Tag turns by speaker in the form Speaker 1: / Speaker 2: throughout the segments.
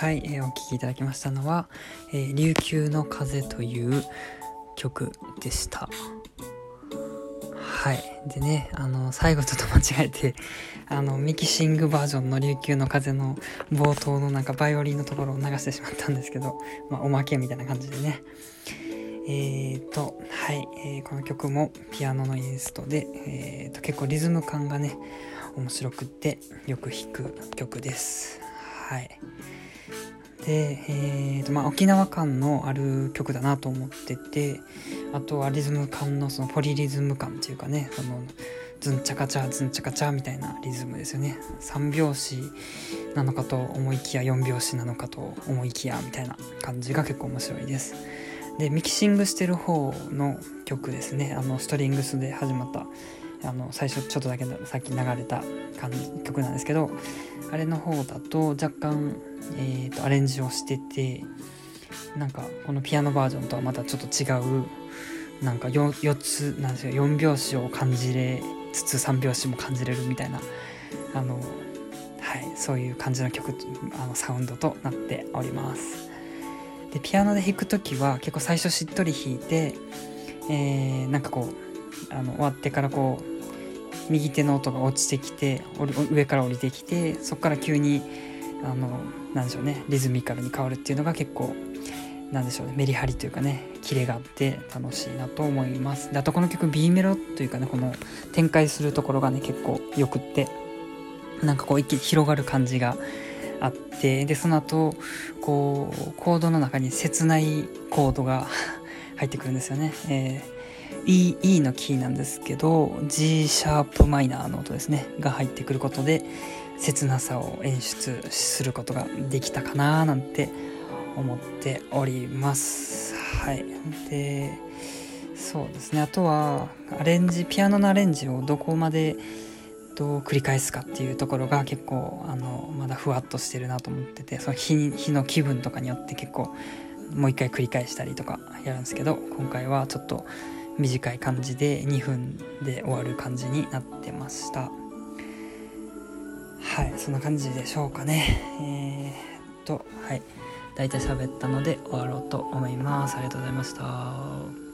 Speaker 1: はい、えー、お聴きいただきましたのは「えー、琉球の風」という曲でした。はい。でねあの最後ちょっと間違えて あのミキシングバージョンの「琉球の風」の冒頭のなんかバイオリンのところを流してしまったんですけど、まあ、おまけみたいな感じでね。えーとはい、えー、この曲もピアノのインストで、えーと結構リズム感がね面白くってよく弾く曲です。はい。で、えーとまあ、沖縄感のある曲だなと思っててあとはリズム感のそのポリリズム感っていうかねそのズンチャカチャズンチャカチャみたいなリズムですよね。3拍子なのかと思いきや4拍子なのかと思いきやみたいな感じが結構面白いです。でミキシングしてる方の曲ですね。あのストリングスで始まったあの最初ちょっとだけさっき流れた感じ曲なんですけどあれの方だと若干、えーと、アレンジをしててなんかこのピアノバージョンとはまたちょっと違うなんか 4, 4つなんですよ4拍子を感じれつつ3拍子も感じれるみたいなあの、はい、そういう感じの曲あのサウンドとなっております。でピアノで弾く時は結構最初しっとり弾いて、えー、なんかこうあの終わってからこう右手の音が落ちてきて上から降りてきてそこから急にあのなんでしょうねリズミカルに変わるっていうのが結構なんでしょうねメリハリというかねキレがあって楽しいなと思います。であとこの曲 B メロというかねこの展開するところがね結構よくってなんかこう一気に広がる感じがあってでその後こうコードの中に切ないコードが 入ってくるんですよね、えー E, e のキーなんですけど G シャープマイナーの音ですね。が入ってくることで切なさを演出することができたかななんて思っております。はい。でそうですね。あとはアレンジピアノのアレンジをどこまでどう繰り返すかっていうところが結構あのまだふわっとしてるなと思っててその日日の気分とかによって結構もう一回繰り返したりとかやるんですけど今回はちょっと短い感じで2分で終わる感じになってました。はいそんな感じでしょうかね。えー、っとはい。大体喋ったので終わろうと思います。ありがとうございました。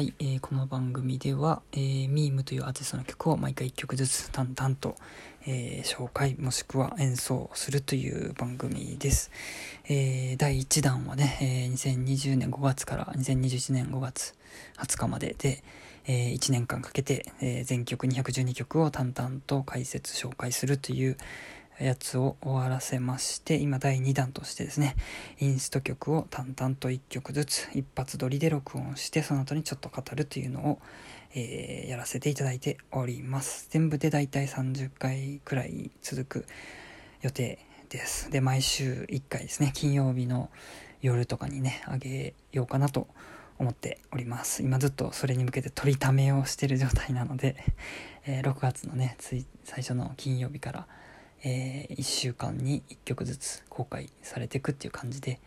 Speaker 1: はい、えー、この番組では、えー、ミームというアーティストの曲を毎回1曲ずつ淡々と、えー、紹介もしくは演奏するという番組です。えー、第1弾はね、えー、2020年5月から2021年5月20日までで、えー、1年間かけて、えー、全曲212曲を淡々と解説紹介するという、やつを終わらせまして今第2弾としてですねインスト曲を淡々と1曲ずつ一発撮りで録音してその後にちょっと語るというのを、えー、やらせていただいております。全部でだいたい30回くらい続く予定です。で毎週1回ですね金曜日の夜とかにねあげようかなと思っております。今ずっとそれに向けて取りためをしてる状態なので、えー、6月のね最初の金曜日からえー、1週間に1曲ずつ公開されていくっていう感じで、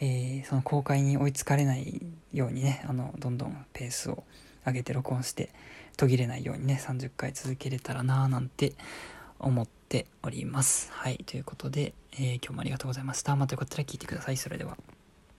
Speaker 1: えー、その公開に追いつかれないようにねあのどんどんペースを上げて録音して途切れないようにね30回続けれたらなーなんて思っております。はいということで、えー、今日もありがとうございました。またよかったら聞いてください。それでは。